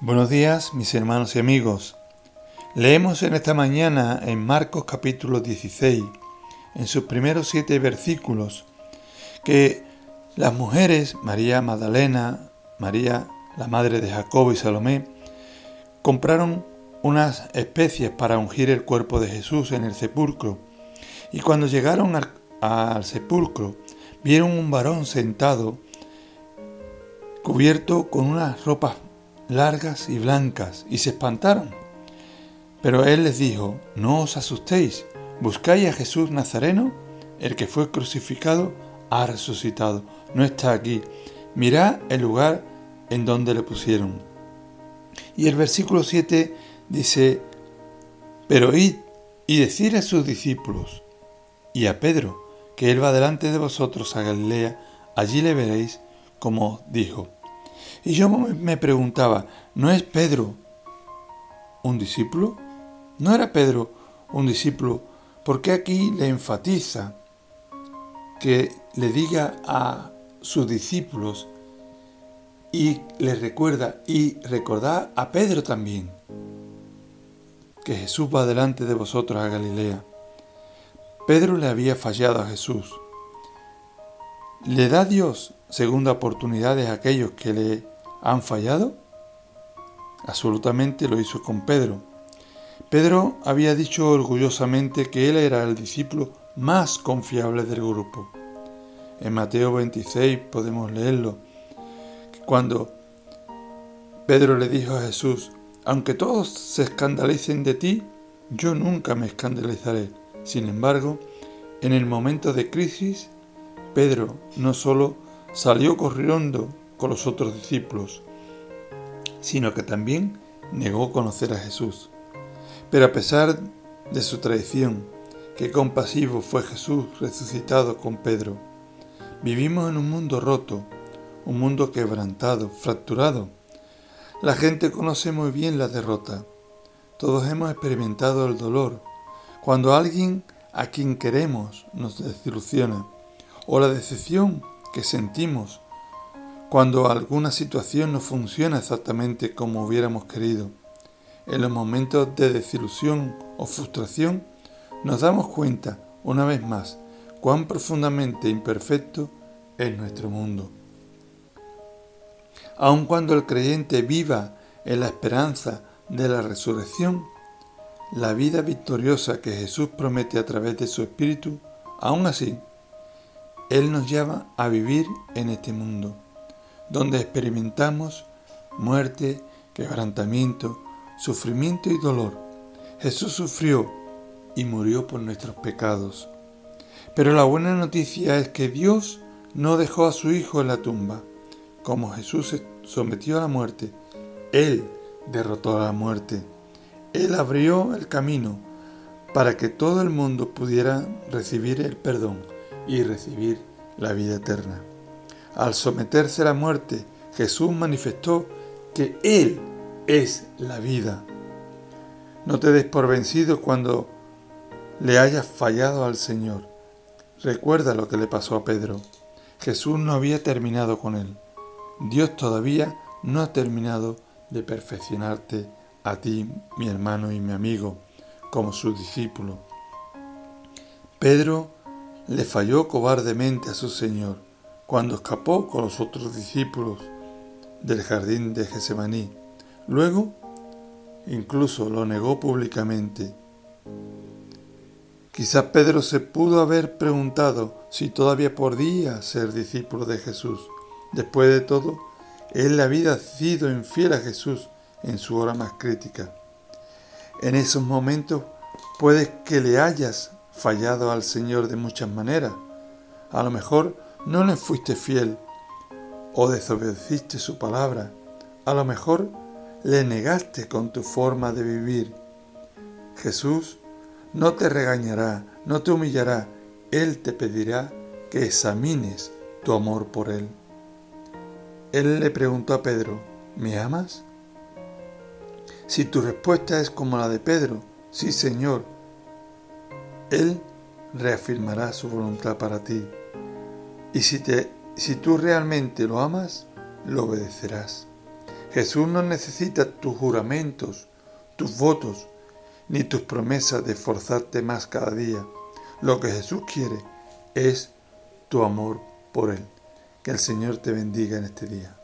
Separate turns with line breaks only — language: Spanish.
Buenos días, mis hermanos y amigos. Leemos en esta mañana en Marcos capítulo 16, en sus primeros siete versículos, que las mujeres, María Magdalena, María, la madre de Jacobo y Salomé, compraron unas especies para ungir el cuerpo de Jesús en el sepulcro. Y cuando llegaron al, al sepulcro, vieron un varón sentado, cubierto con unas ropas largas y blancas, y se espantaron. Pero él les dijo, no os asustéis, buscáis a Jesús Nazareno, el que fue crucificado, ha resucitado, no está aquí, mirad el lugar en donde le pusieron. Y el versículo 7 dice, pero id y decid a sus discípulos y a Pedro, que él va delante de vosotros a Galilea, allí le veréis como dijo. Y yo me preguntaba, ¿no es Pedro un discípulo? ¿No era Pedro un discípulo? ¿Por qué aquí le enfatiza que le diga a sus discípulos y le recuerda y recordad a Pedro también que Jesús va delante de vosotros a Galilea? Pedro le había fallado a Jesús. ¿Le da Dios segunda oportunidad a aquellos que le han fallado? Absolutamente lo hizo con Pedro. Pedro había dicho orgullosamente que él era el discípulo más confiable del grupo. En Mateo 26 podemos leerlo, cuando Pedro le dijo a Jesús, aunque todos se escandalicen de ti, yo nunca me escandalizaré. Sin embargo, en el momento de crisis, Pedro no solo salió corriendo con los otros discípulos, sino que también negó conocer a Jesús. Pero a pesar de su traición, qué compasivo fue Jesús resucitado con Pedro. Vivimos en un mundo roto, un mundo quebrantado, fracturado. La gente conoce muy bien la derrota. Todos hemos experimentado el dolor. Cuando alguien a quien queremos nos desilusiona, o la decepción que sentimos cuando alguna situación no funciona exactamente como hubiéramos querido. En los momentos de desilusión o frustración nos damos cuenta, una vez más, cuán profundamente imperfecto es nuestro mundo. Aun cuando el creyente viva en la esperanza de la resurrección, la vida victoriosa que Jesús promete a través de su Espíritu, aún así, Él nos llama a vivir en este mundo donde experimentamos muerte, quebrantamiento, sufrimiento y dolor. Jesús sufrió y murió por nuestros pecados. Pero la buena noticia es que Dios no dejó a su Hijo en la tumba. Como Jesús se sometió a la muerte, Él derrotó a la muerte. Él abrió el camino para que todo el mundo pudiera recibir el perdón y recibir la vida eterna. Al someterse a la muerte, Jesús manifestó que Él es la vida. No te des por vencido cuando le hayas fallado al Señor. Recuerda lo que le pasó a Pedro. Jesús no había terminado con él. Dios todavía no ha terminado de perfeccionarte a ti, mi hermano y mi amigo, como su discípulo. Pedro le falló cobardemente a su Señor cuando escapó con los otros discípulos del jardín de Gesemaní. Luego, incluso lo negó públicamente. Quizás Pedro se pudo haber preguntado si todavía podía ser discípulo de Jesús. Después de todo, él había sido infiel a Jesús en su hora más crítica. En esos momentos puede que le hayas fallado al Señor de muchas maneras. A lo mejor no le fuiste fiel o desobedeciste su palabra. A lo mejor le negaste con tu forma de vivir. Jesús no te regañará, no te humillará. Él te pedirá que examines tu amor por Él. Él le preguntó a Pedro, ¿me amas? Si tu respuesta es como la de Pedro, sí Señor, Él reafirmará su voluntad para ti. Y si, te, si tú realmente lo amas, lo obedecerás. Jesús no necesita tus juramentos, tus votos, ni tus promesas de esforzarte más cada día. Lo que Jesús quiere es tu amor por Él. Que el Señor te bendiga en este día.